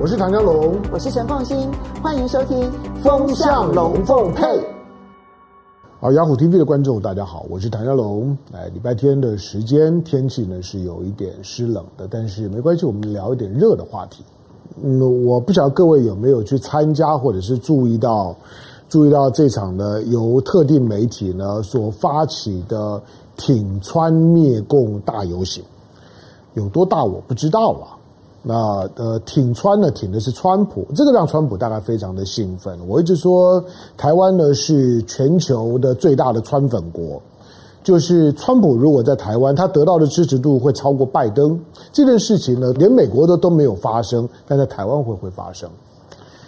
我是唐家龙，我是陈凤新，欢迎收听《风向龙凤配》。好，雅虎 TV 的观众大家好，我是唐家龙。哎，礼拜天的时间，天气呢是有一点湿冷的，但是没关系，我们聊一点热的话题。嗯，我不晓得各位有没有去参加，或者是注意到，注意到这场呢由特定媒体呢所发起的挺川灭共大游行，有多大我不知道啊。那呃，挺川呢，挺的是川普，这个让川普大概非常的兴奋。我一直说，台湾呢是全球的最大的川粉国，就是川普如果在台湾，他得到的支持度会超过拜登。这件事情呢，连美国的都没有发生，但在台湾会会发生。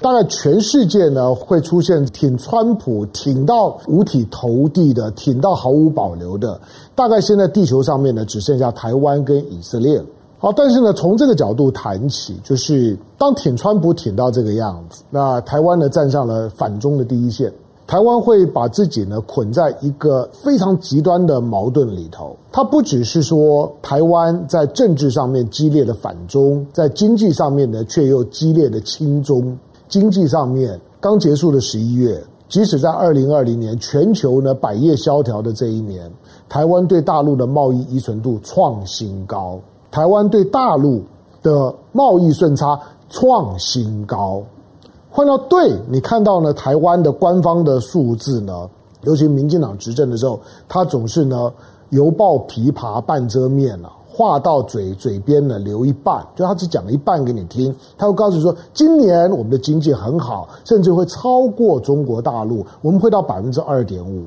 大概全世界呢会出现挺川普，挺到五体投地的，挺到毫无保留的。大概现在地球上面呢，只剩下台湾跟以色列了。好，但是呢，从这个角度谈起，就是当挺川普挺到这个样子，那台湾呢站上了反中的第一线，台湾会把自己呢捆在一个非常极端的矛盾里头。它不只是说台湾在政治上面激烈的反中，在经济上面呢却又激烈的亲中。经济上面刚结束的十一月，即使在二零二零年全球呢百业萧条的这一年，台湾对大陆的贸易依存度创新高。台湾对大陆的贸易顺差创新高，换到对你看到呢，台湾的官方的数字呢，尤其民进党执政的时候，他总是呢犹抱琵琶半遮面啊，话到嘴嘴边呢留一半，就他只讲了一半给你听，他会告诉你说，今年我们的经济很好，甚至会超过中国大陆，我们会到百分之二点五。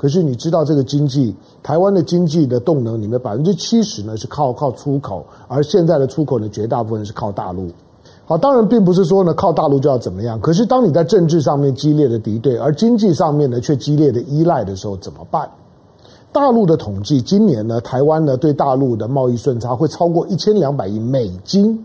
可是你知道这个经济，台湾的经济的动能里面百分之七十呢是靠靠出口，而现在的出口呢绝大部分是靠大陆。好，当然并不是说呢靠大陆就要怎么样。可是当你在政治上面激烈的敌对，而经济上面呢却激烈的依赖的时候，怎么办？大陆的统计，今年呢台湾呢对大陆的贸易顺差会超过一千两百亿美金，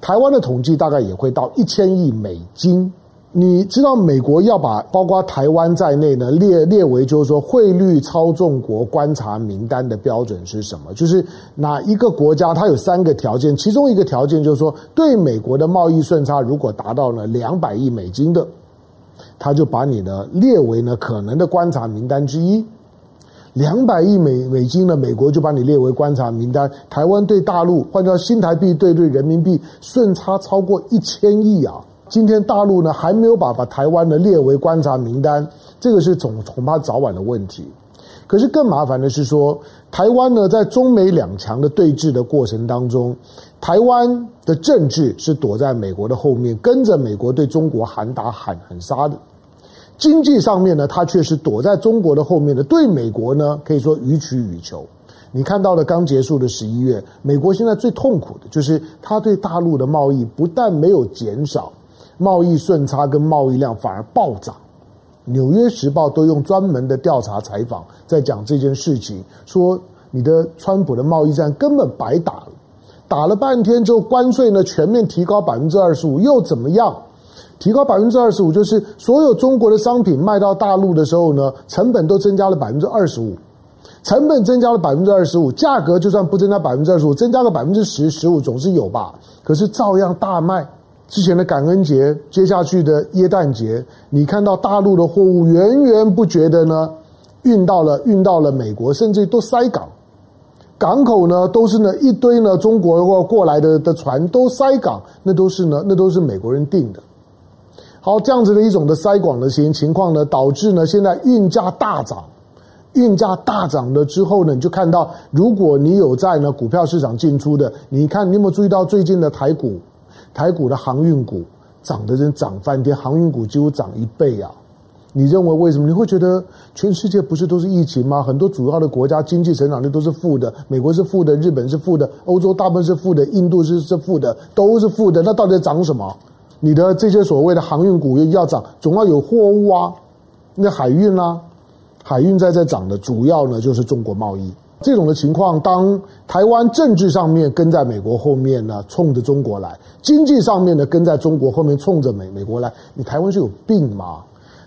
台湾的统计大概也会到一千亿美金。你知道美国要把包括台湾在内呢列列为就是说汇率操纵国观察名单的标准是什么？就是哪一个国家它有三个条件，其中一个条件就是说对美国的贸易顺差如果达到了两百亿美金的，他就把你呢列为呢可能的观察名单之一。两百亿美美金的美国就把你列为观察名单。台湾对大陆换成新台币对对人民币顺差超过一千亿啊！今天大陆呢还没有把把台湾呢列为观察名单，这个是总恐怕早晚的问题。可是更麻烦的是说，台湾呢在中美两强的对峙的过程当中，台湾的政治是躲在美国的后面，跟着美国对中国喊打喊喊杀的。经济上面呢，它却是躲在中国的后面的，对美国呢可以说予取予求。你看到了刚结束的十一月，美国现在最痛苦的就是它对大陆的贸易不但没有减少。贸易顺差跟贸易量反而暴涨，《纽约时报》都用专门的调查采访在讲这件事情，说你的川普的贸易战根本白打了，打了半天之后，关税呢全面提高百分之二十五，又怎么样？提高百分之二十五，就是所有中国的商品卖到大陆的时候呢，成本都增加了百分之二十五，成本增加了百分之二十五，价格就算不增加百分之二十五，增加个百分之十、十五总是有吧？可是照样大卖。之前的感恩节，接下去的耶诞节，你看到大陆的货物源源不绝的呢，运到了运到了美国，甚至都塞港，港口呢都是呢一堆呢中国或过来的的船都塞港，那都是呢那都是美国人订的。好，这样子的一种的塞港的情情况呢，导致呢现在运价大涨，运价大涨了之后呢，你就看到，如果你有在呢股票市场进出的，你看你有没有注意到最近的台股？台股的航运股涨得真涨翻天，航运股几乎涨一倍啊！你认为为什么？你会觉得全世界不是都是疫情吗？很多主要的国家经济成长率都是负的，美国是负的，日本是负的，欧洲大部分是负的，印度是是负的，都是负的。那到底涨什么？你的这些所谓的航运股要涨，总要有货物啊！那海运啊，海运在这涨的主要呢就是中国贸易。这种的情况，当台湾政治上面跟在美国后面呢，冲着中国来；经济上面呢，跟在中国后面冲着美美国来。你台湾是有病吗？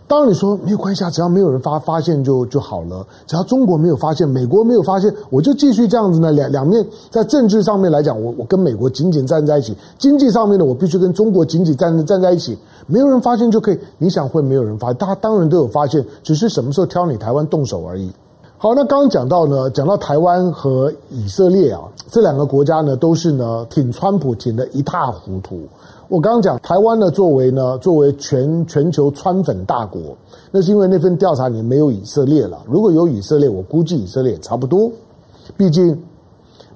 当你说没有关系啊，只要没有人发发现就就好了，只要中国没有发现，美国没有发现，我就继续这样子呢。两两面在政治上面来讲，我我跟美国紧紧站在一起；经济上面呢，我必须跟中国紧紧站站在一起。没有人发现就可以，你想会没有人发现？大家当然都有发现，只是什么时候挑你台湾动手而已。好，那刚刚讲到呢，讲到台湾和以色列啊，这两个国家呢，都是呢挺川普挺得一塌糊涂。我刚刚讲台湾呢，作为呢作为全全球川粉大国，那是因为那份调查里面没有以色列了。如果有以色列，我估计以色列也差不多。毕竟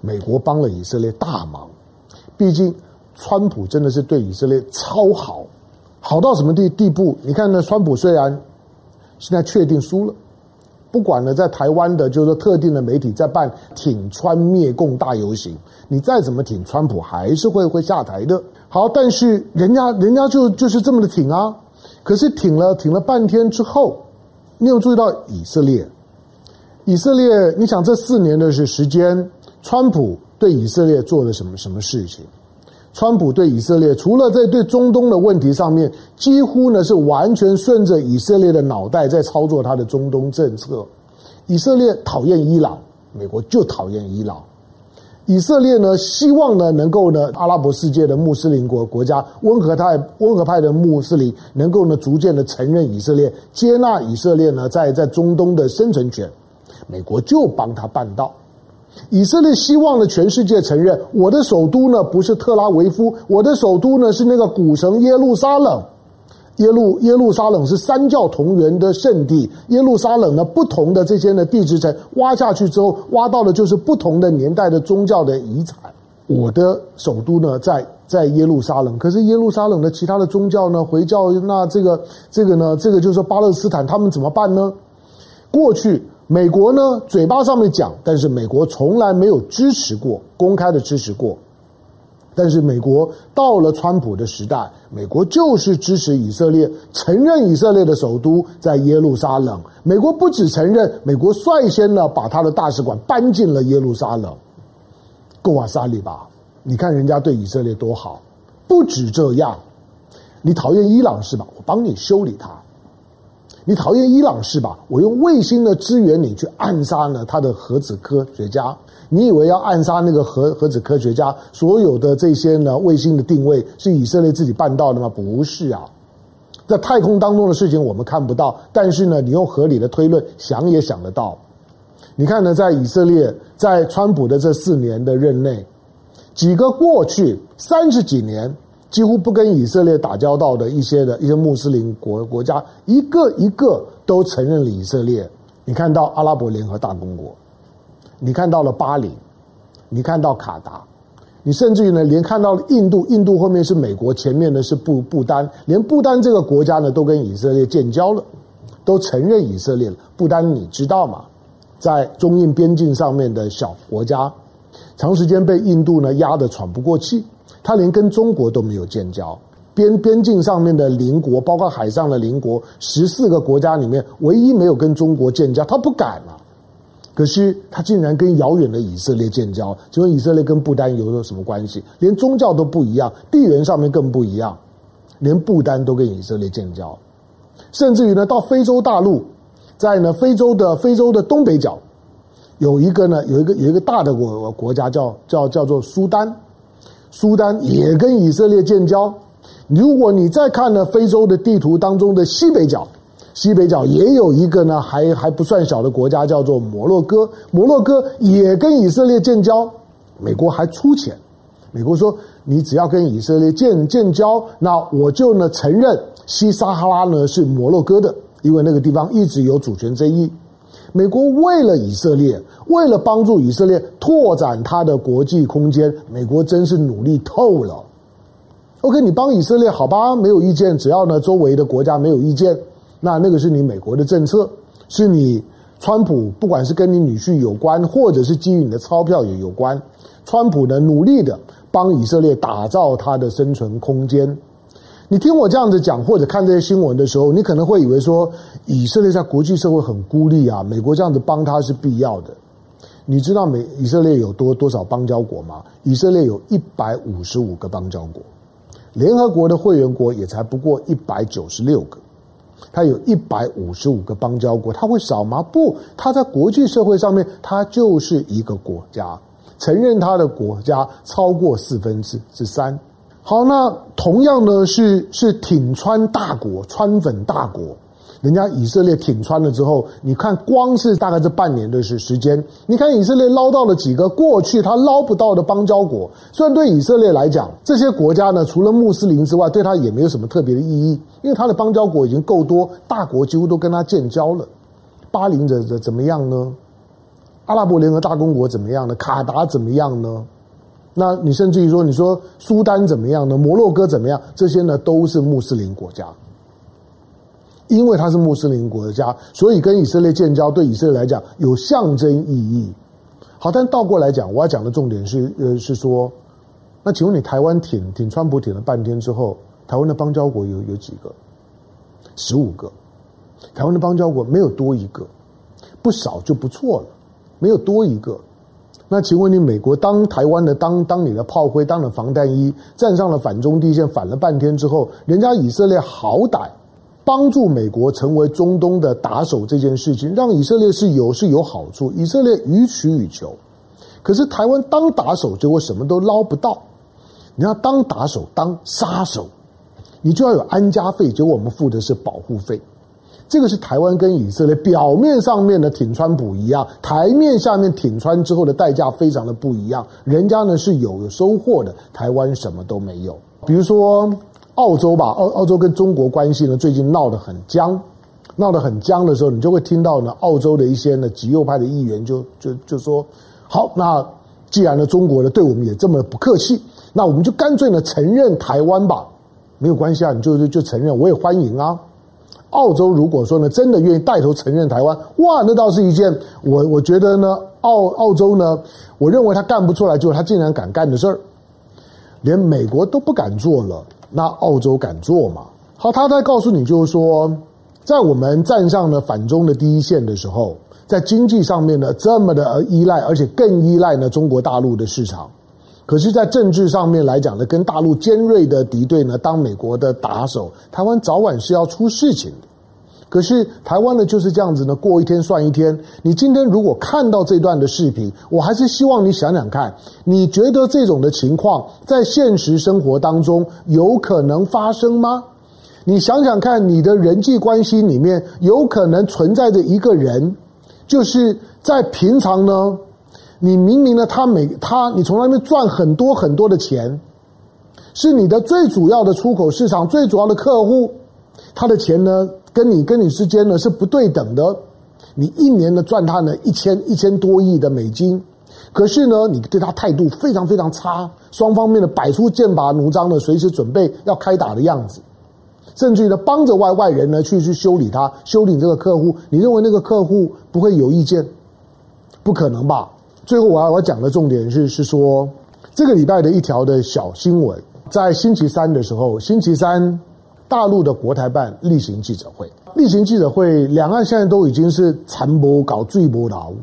美国帮了以色列大忙，毕竟川普真的是对以色列超好，好到什么地地步？你看呢，川普虽然现在确定输了。不管呢，在台湾的，就是说特定的媒体在办挺川灭共大游行，你再怎么挺川普，还是会会下台的。好，但是人家人家就就是这么的挺啊。可是挺了挺了半天之后，你有注意到以色列？以色列，你想这四年的是时间，川普对以色列做了什么什么事情？川普对以色列，除了在对中东的问题上面，几乎呢是完全顺着以色列的脑袋在操作他的中东政策。以色列讨厌伊朗，美国就讨厌伊朗。以色列呢，希望呢能够呢，阿拉伯世界的穆斯林国国家温和派温和派的穆斯林能够呢逐渐的承认以色列，接纳以色列呢在在中东的生存权，美国就帮他办到。以色列希望呢，全世界承认我的首都呢不是特拉维夫，我的首都呢是那个古城耶路撒冷。耶路耶路撒冷是三教同源的圣地。耶路撒冷呢，不同的这些呢地质层挖下去之后，挖到的就是不同的年代的宗教的遗产。我的首都呢在在耶路撒冷，可是耶路撒冷的其他的宗教呢，回教那这个这个呢，这个就是巴勒斯坦他们怎么办呢？过去。美国呢，嘴巴上面讲，但是美国从来没有支持过，公开的支持过。但是美国到了川普的时代，美国就是支持以色列，承认以色列的首都在耶路撒冷。美国不只承认，美国率先呢把他的大使馆搬进了耶路撒冷。够啊，沙利吧？你看人家对以色列多好。不止这样，你讨厌伊朗是吧？我帮你修理他。你讨厌伊朗是吧？我用卫星的支援你去暗杀呢他的核子科学家。你以为要暗杀那个核核子科学家，所有的这些呢卫星的定位是以色列自己办到的吗？不是啊，在太空当中的事情我们看不到，但是呢，你用合理的推论想也想得到。你看呢，在以色列在川普的这四年的任内，几个过去三十几年。几乎不跟以色列打交道的一些的一些穆斯林国国家，一个一个都承认了以色列。你看到阿拉伯联合大公国，你看到了巴林，你看到卡达，你甚至于呢，连看到了印度，印度后面是美国，前面呢是不不丹，连不丹这个国家呢都跟以色列建交了，都承认以色列了。不丹你知道吗？在中印边境上面的小国家，长时间被印度呢压得喘不过气。他连跟中国都没有建交，边边境上面的邻国，包括海上的邻国，十四个国家里面，唯一没有跟中国建交，他不敢啊。可是他竟然跟遥远的以色列建交，请问以色列跟不丹有什么关系？连宗教都不一样，地缘上面更不一样，连不丹都跟以色列建交，甚至于呢，到非洲大陆，在呢非洲的非洲的东北角，有一个呢，有一个有一个大的国国家叫叫叫做苏丹。苏丹也跟以色列建交。如果你再看呢，非洲的地图当中的西北角，西北角也有一个呢，还还不算小的国家，叫做摩洛哥。摩洛哥也跟以色列建交，美国还出钱。美国说，你只要跟以色列建建交，那我就呢承认西撒哈拉呢是摩洛哥的，因为那个地方一直有主权争议。美国为了以色列，为了帮助以色列拓展它的国际空间，美国真是努力透了。OK，你帮以色列好吧，没有意见。只要呢周围的国家没有意见，那那个是你美国的政策，是你川普，不管是跟你女婿有关，或者是基于你的钞票也有关。川普呢努力的帮以色列打造它的生存空间。你听我这样子讲，或者看这些新闻的时候，你可能会以为说，以色列在国际社会很孤立啊，美国这样子帮他是必要的。你知道美以色列有多多少邦交国吗？以色列有一百五十五个邦交国，联合国的会员国也才不过一百九十六个。它有一百五十五个邦交国，它会少吗？不，它在国际社会上面，它就是一个国家，承认它的国家超过四分之之三。好，那同样呢是是挺川大国，川粉大国。人家以色列挺川了之后，你看光是大概这半年的时时间，你看以色列捞到了几个过去他捞不到的邦交国。虽然对以色列来讲，这些国家呢，除了穆斯林之外，对他也没有什么特别的意义，因为他的邦交国已经够多，大国几乎都跟他建交了。巴林怎怎怎么样呢？阿拉伯联合大公国怎么样呢？卡达怎么样呢？那你甚至于说，你说苏丹怎么样呢？摩洛哥怎么样？这些呢，都是穆斯林国家。因为他是穆斯林国家，所以跟以色列建交对以色列来讲有象征意义。好，但倒过来讲，我要讲的重点是，呃，是说，那请问你台湾挺挺川普挺了半天之后，台湾的邦交国有有几个？十五个。台湾的邦交国没有多一个，不少就不错了，没有多一个。那请问你美国当台湾的当当你的炮灰，当了防弹衣，站上了反中地线，反了半天之后，人家以色列好歹。帮助美国成为中东的打手这件事情，让以色列是有是有好处。以色列予取予求，可是台湾当打手，结果什么都捞不到。你要当打手当杀手，你就要有安家费，结果我们付的是保护费。这个是台湾跟以色列表面上面的挺川普一样，台面下面挺川之后的代价非常的不一样。人家呢是有收获的，台湾什么都没有。比如说。澳洲吧，澳澳洲跟中国关系呢，最近闹得很僵，闹得很僵的时候，你就会听到呢，澳洲的一些呢极右派的议员就就就说，好，那既然呢中国呢对我们也这么不客气，那我们就干脆呢承认台湾吧，没有关系啊，你就就承认，我也欢迎啊。澳洲如果说呢真的愿意带头承认台湾，哇，那倒是一件我我觉得呢澳澳洲呢，我认为他干不出来，就他竟然敢干的事儿，连美国都不敢做了。那澳洲敢做吗？好，他在告诉你，就是说，在我们站上了反中的第一线的时候，在经济上面呢这么的依赖，而且更依赖呢中国大陆的市场。可是，在政治上面来讲呢，跟大陆尖锐的敌对呢，当美国的打手，台湾早晚是要出事情的。可是台湾呢就是这样子呢，过一天算一天。你今天如果看到这段的视频，我还是希望你想想看，你觉得这种的情况在现实生活当中有可能发生吗？你想想看，你的人际关系里面有可能存在着一个人，就是在平常呢，你明明呢他每他你从那边赚很多很多的钱，是你的最主要的出口市场最主要的客户，他的钱呢？跟你跟你之间呢是不对等的，你一年呢赚他呢一千一千多亿的美金，可是呢你对他态度非常非常差，双方面的摆出剑拔弩张的，随时准备要开打的样子，甚至于呢帮着外外人呢去去修理他，修理这个客户，你认为那个客户不会有意见？不可能吧？最后我要我要讲的重点是是说，这个礼拜的一条的小新闻，在星期三的时候，星期三。大陆的国台办例行记者会，例行记者会，两岸现在都已经是残波搞最波劳，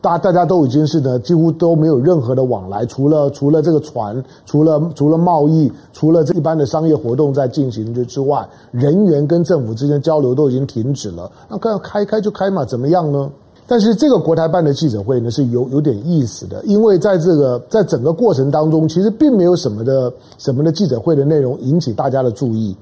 大大家都已经是呢，几乎都没有任何的往来，除了除了这个船，除了除了贸易，除了这一般的商业活动在进行的之外，人员跟政府之间交流都已经停止了。那要开开就开嘛，怎么样呢？但是这个国台办的记者会呢是有有点意思的，因为在这个在整个过程当中，其实并没有什么的什么的记者会的内容引起大家的注意。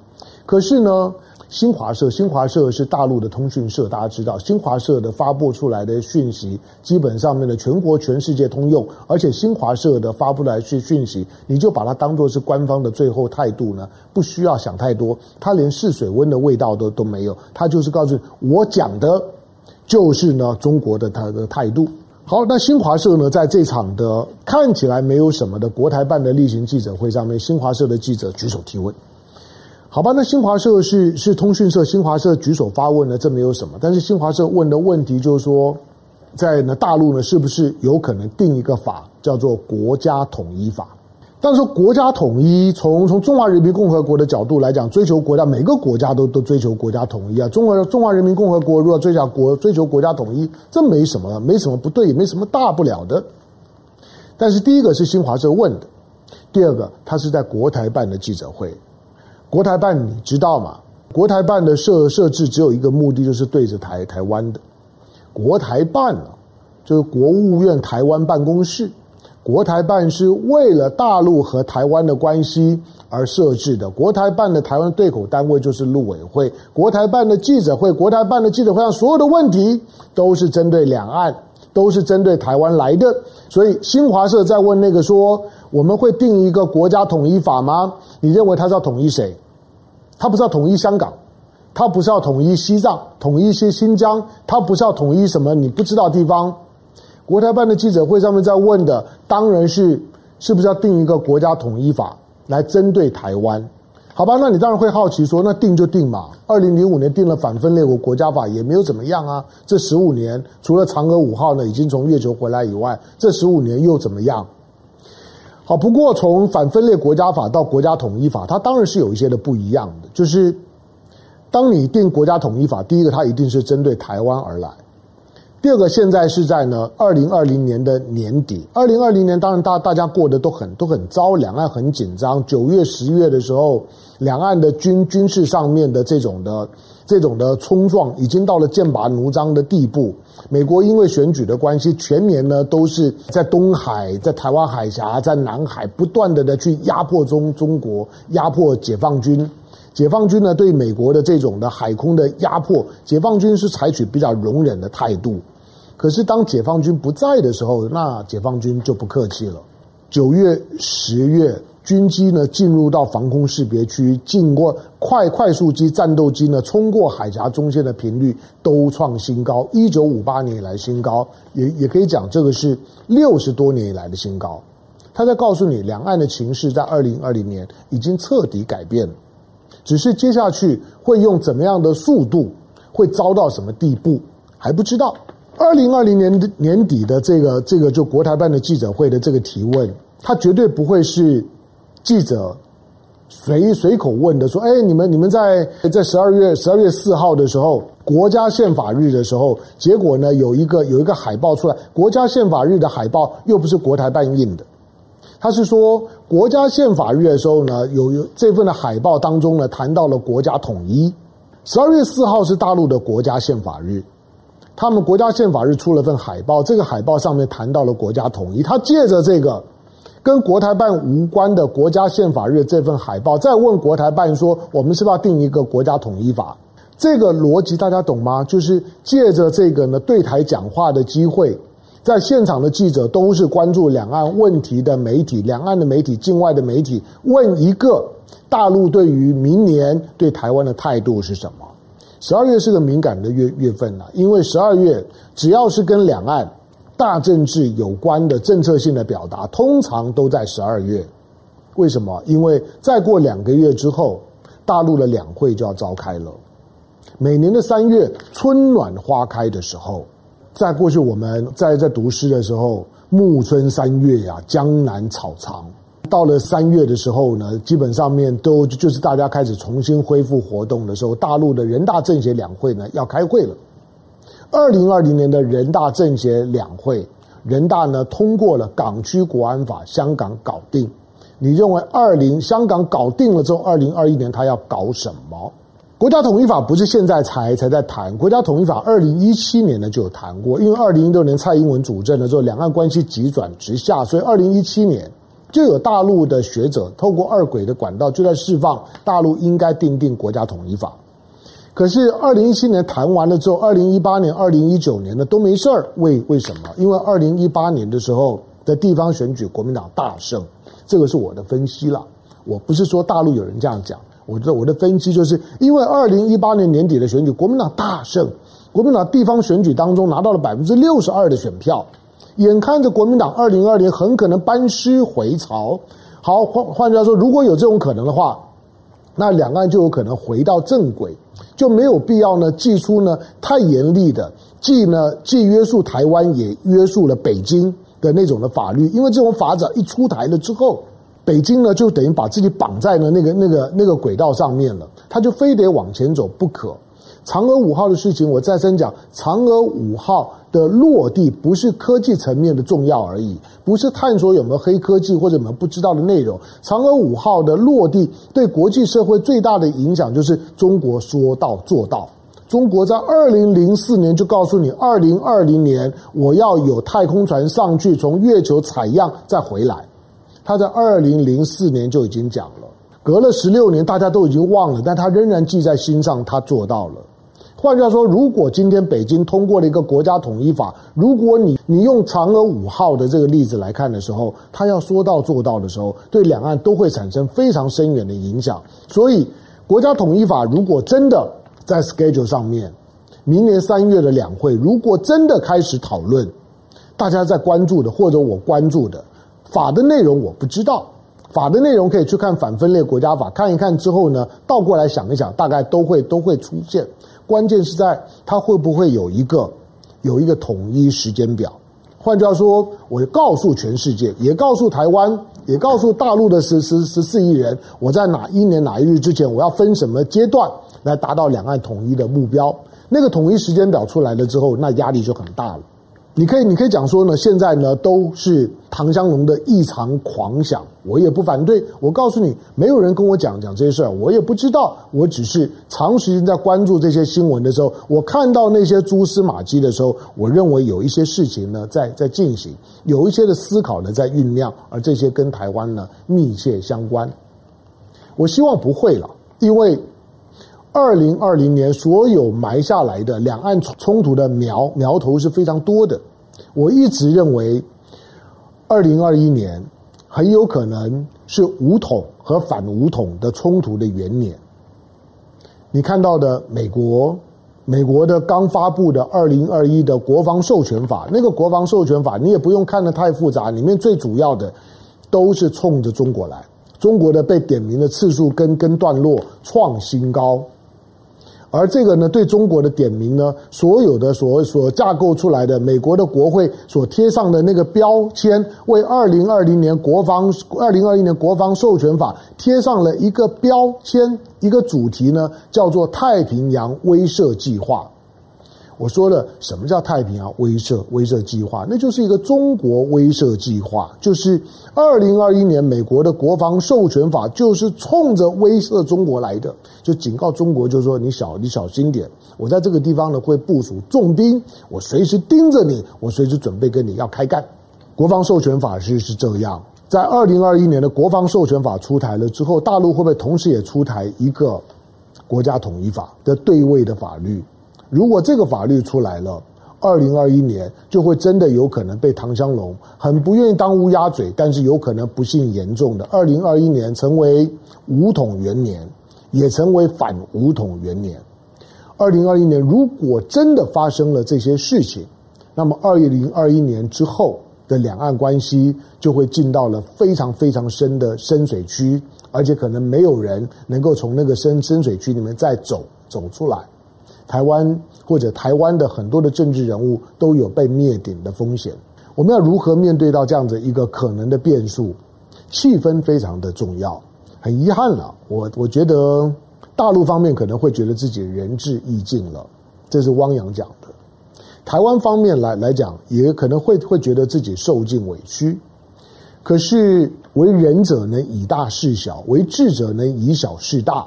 可是呢，新华社，新华社是大陆的通讯社，大家知道，新华社的发布出来的讯息，基本上面的全国全世界通用，而且新华社的发布来是讯息，你就把它当做是官方的最后态度呢，不需要想太多，它连试水温的味道都都没有，它就是告诉，我讲的，就是呢中国的他的态度。好，那新华社呢，在这场的看起来没有什么的国台办的例行记者会上面，新华社的记者举手提问。好吧，那新华社是是通讯社，新华社举手发问呢，这没有什么。但是新华社问的问题就是说，在呢大陆呢，是不是有可能定一个法叫做国家统一法？但是国家统一，从从中华人民共和国的角度来讲，追求国家，每个国家都都追求国家统一啊。中国中华人民共和国如果追求国追求国家统一，这没什么，没什么不对，也没什么大不了的。但是第一个是新华社问的，第二个他是在国台办的记者会。国台办你知道吗？国台办的设设置只有一个目的，就是对着台台湾的国台办啊，就是国务院台湾办公室。国台办是为了大陆和台湾的关系而设置的。国台办的台湾对口单位就是陆委会。国台办的记者会，国台办的记者会上所有的问题都是针对两岸，都是针对台湾来的。所以新华社在问那个说：“我们会定一个国家统一法吗？”你认为他是要统一谁？他不是要统一香港，他不是要统一西藏，统一一些新疆，他不是要统一什么你不知道地方。国台办的记者会上面在问的，当然是是不是要定一个国家统一法来针对台湾？好吧，那你当然会好奇说，那定就定嘛。二零零五年定了反分裂国国家法，也没有怎么样啊。这十五年，除了嫦娥五号呢已经从月球回来以外，这十五年又怎么样？好，不过从反分裂国家法到国家统一法，它当然是有一些的不一样的。就是当你定国家统一法，第一个它一定是针对台湾而来；第二个，现在是在呢二零二零年的年底。二零二零年当然大大家过得都很都很糟，两岸很紧张。九月、十月的时候，两岸的军军事上面的这种的。这种的冲撞已经到了剑拔弩张的地步。美国因为选举的关系，全年呢都是在东海、在台湾海峡、在南海不断的的去压迫中中国，压迫解放军。解放军呢对美国的这种的海空的压迫，解放军是采取比较容忍的态度。可是当解放军不在的时候，那解放军就不客气了。九月、十月。军机呢进入到防空识别区，经过快快速机、战斗机呢冲过海峡中线的频率都创新高，一九五八年以来新高，也也可以讲这个是六十多年以来的新高。他在告诉你，两岸的情势在二零二零年已经彻底改变了，只是接下去会用怎么样的速度，会遭到什么地步还不知道。二零二零年年底的这个这个就国台办的记者会的这个提问，他绝对不会是。记者随随口问的说：“哎，你们你们在在十二月十二月四号的时候，国家宪法日的时候，结果呢有一个有一个海报出来，国家宪法日的海报又不是国台办印的，他是说国家宪法日的时候呢，有有这份的海报当中呢谈到了国家统一。十二月四号是大陆的国家宪法日，他们国家宪法日出了份海报，这个海报上面谈到了国家统一，他借着这个。”跟国台办无关的国家宪法日这份海报，再问国台办说：“我们是不是要定一个国家统一法？”这个逻辑大家懂吗？就是借着这个呢对台讲话的机会，在现场的记者都是关注两岸问题的媒体，两岸的媒体、境外的媒体问一个大陆对于明年对台湾的态度是什么？十二月是个敏感的月月份了，因为十二月只要是跟两岸。大政治有关的政策性的表达，通常都在十二月。为什么？因为再过两个月之后，大陆的两会就要召开了。每年的三月，春暖花开的时候，在过去我们在在读诗的时候，“暮春三月呀，江南草长”。到了三月的时候呢，基本上面都就是大家开始重新恢复活动的时候，大陆的人大政协两会呢要开会了。二零二零年的人大政协两会，人大呢通过了港区国安法，香港搞定。你认为二零香港搞定了之后，二零二一年他要搞什么？国家统一法不是现在才才在谈，国家统一法二零一七年呢就有谈过，因为二零一六年蔡英文主政的时候，两岸关系急转直下，所以二零一七年就有大陆的学者透过二轨的管道就在释放大陆应该订定国家统一法。可是，二零一七年谈完了之后，二零一八年、二零一九年呢都没事儿。为为什么？因为二零一八年的时候的地方选举，国民党大胜。这个是我的分析了。我不是说大陆有人这样讲，我的我的分析就是因为二零一八年年底的选举，国民党大胜，国民党地方选举当中拿到了百分之六十二的选票，眼看着国民党二零二零很可能班师回朝。好，换换句话说，如果有这种可能的话，那两岸就有可能回到正轨。就没有必要呢，祭出呢太严厉的，既呢既约束台湾，也约束了北京的那种的法律。因为这种法子一出台了之后，北京呢就等于把自己绑在了那个那个那个轨道上面了，他就非得往前走不可。嫦娥五号的事情，我再三讲，嫦娥五号的落地不是科技层面的重要而已，不是探索有没有黑科技或者有没有不知道的内容。嫦娥五号的落地对国际社会最大的影响就是中国说到做到。中国在二零零四年就告诉你，二零二零年我要有太空船上去，从月球采样再回来。他在二零零四年就已经讲了，隔了十六年，大家都已经忘了，但他仍然记在心上，他做到了。换句话说，如果今天北京通过了一个国家统一法，如果你你用嫦娥五号的这个例子来看的时候，他要说到做到的时候，对两岸都会产生非常深远的影响。所以，国家统一法如果真的，在 schedule 上面，明年三月的两会，如果真的开始讨论，大家在关注的或者我关注的法的内容，我不知道。法的内容可以去看反分裂国家法，看一看之后呢，倒过来想一想，大概都会都会出现。关键是在它会不会有一个有一个统一时间表。换句话说，我告诉全世界，也告诉台湾，也告诉大陆的十十十四亿人，我在哪一年哪一日之前，我要分什么阶段。来达到两岸统一的目标，那个统一时间表出来了之后，那压力就很大了。你可以，你可以讲说呢，现在呢都是唐湘龙的异常狂想，我也不反对。我告诉你，没有人跟我讲讲这些事儿，我也不知道。我只是长时间在关注这些新闻的时候，我看到那些蛛丝马迹的时候，我认为有一些事情呢在在进行，有一些的思考呢在酝酿，而这些跟台湾呢密切相关。我希望不会了，因为。二零二零年所有埋下来的两岸冲突的苗苗头是非常多的。我一直认为，二零二一年很有可能是武统和反武统的冲突的元年。你看到的美国，美国的刚发布的二零二一的国防授权法，那个国防授权法你也不用看得太复杂，里面最主要的都是冲着中国来，中国的被点名的次数跟跟段落创新高。而这个呢，对中国的点名呢，所有的所所架构出来的美国的国会所贴上的那个标签，为二零二零年国防二零二一年国防授权法贴上了一个标签，一个主题呢，叫做太平洋威慑计划。我说了，什么叫太平洋威慑威慑计划？那就是一个中国威慑计划，就是二零二一年美国的国防授权法就是冲着威慑中国来的，就警告中国，就是说你小你小心点，我在这个地方呢会部署重兵，我随时盯着你，我随时准备跟你要开干。国防授权法是是这样，在二零二一年的国防授权法出台了之后，大陆会不会同时也出台一个国家统一法的对位的法律？如果这个法律出来了，二零二一年就会真的有可能被唐湘龙很不愿意当乌鸦嘴，但是有可能不幸严重的二零二一年成为五统元年，也成为反五统元年。二零二一年如果真的发生了这些事情，那么二零二一年之后的两岸关系就会进到了非常非常深的深水区，而且可能没有人能够从那个深深水区里面再走走出来。台湾或者台湾的很多的政治人物都有被灭顶的风险，我们要如何面对到这样子一个可能的变数？气氛非常的重要。很遗憾了，我我觉得大陆方面可能会觉得自己仁至义尽了，这是汪洋讲的。台湾方面来来讲，也可能会会觉得自己受尽委屈。可是为仁者能以大事小，为智者能以小事大。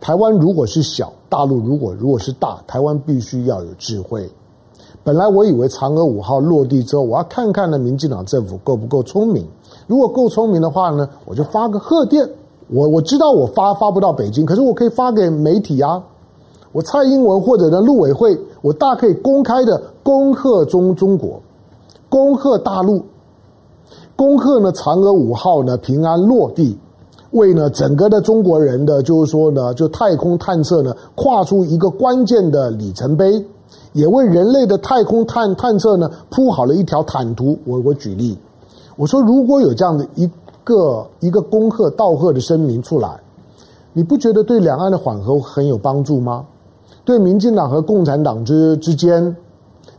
台湾如果是小，大陆如果如果是大，台湾必须要有智慧。本来我以为嫦娥五号落地之后，我要看看呢，民进党政府够不够聪明。如果够聪明的话呢，我就发个贺电。我我知道我发发不到北京，可是我可以发给媒体啊。我蔡英文或者呢陆委会，我大可以公开的恭贺中中国，恭贺大陆，恭贺呢嫦娥五号呢平安落地。为呢整个的中国人的就是说呢，就太空探测呢跨出一个关键的里程碑，也为人类的太空探探测呢铺好了一条坦途。我我举例，我说如果有这样的一个一个恭贺道贺的声明出来，你不觉得对两岸的缓和很有帮助吗？对民进党和共产党之之间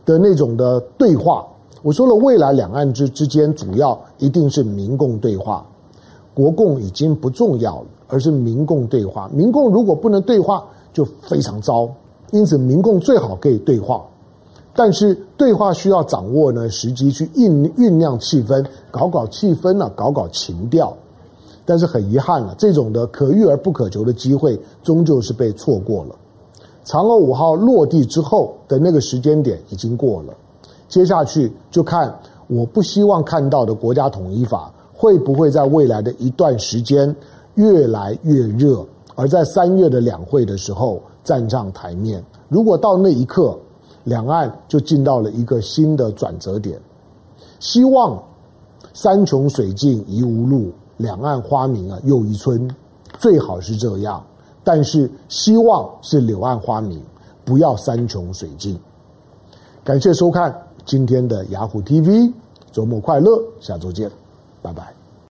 的那种的对话，我说了，未来两岸之之间主要一定是民共对话。国共已经不重要了，而是民共对话。民共如果不能对话，就非常糟。因此民共最好可以对话，但是对话需要掌握呢时机去酝酝酿气氛，搞搞气氛呢、啊，搞搞情调。但是很遗憾了、啊，这种的可遇而不可求的机会，终究是被错过了。嫦娥五号落地之后的那个时间点已经过了，接下去就看我不希望看到的国家统一法会不会在未来的一段时间越来越热，而在三月的两会的时候站上台面。如果到那一刻，两岸就进到了一个新的转折点，希望山穷水尽疑无路。两岸花明啊又一村，最好是这样，但是希望是柳暗花明，不要山穷水尽。感谢收看今天的雅虎 TV，周末快乐，下周见，拜拜。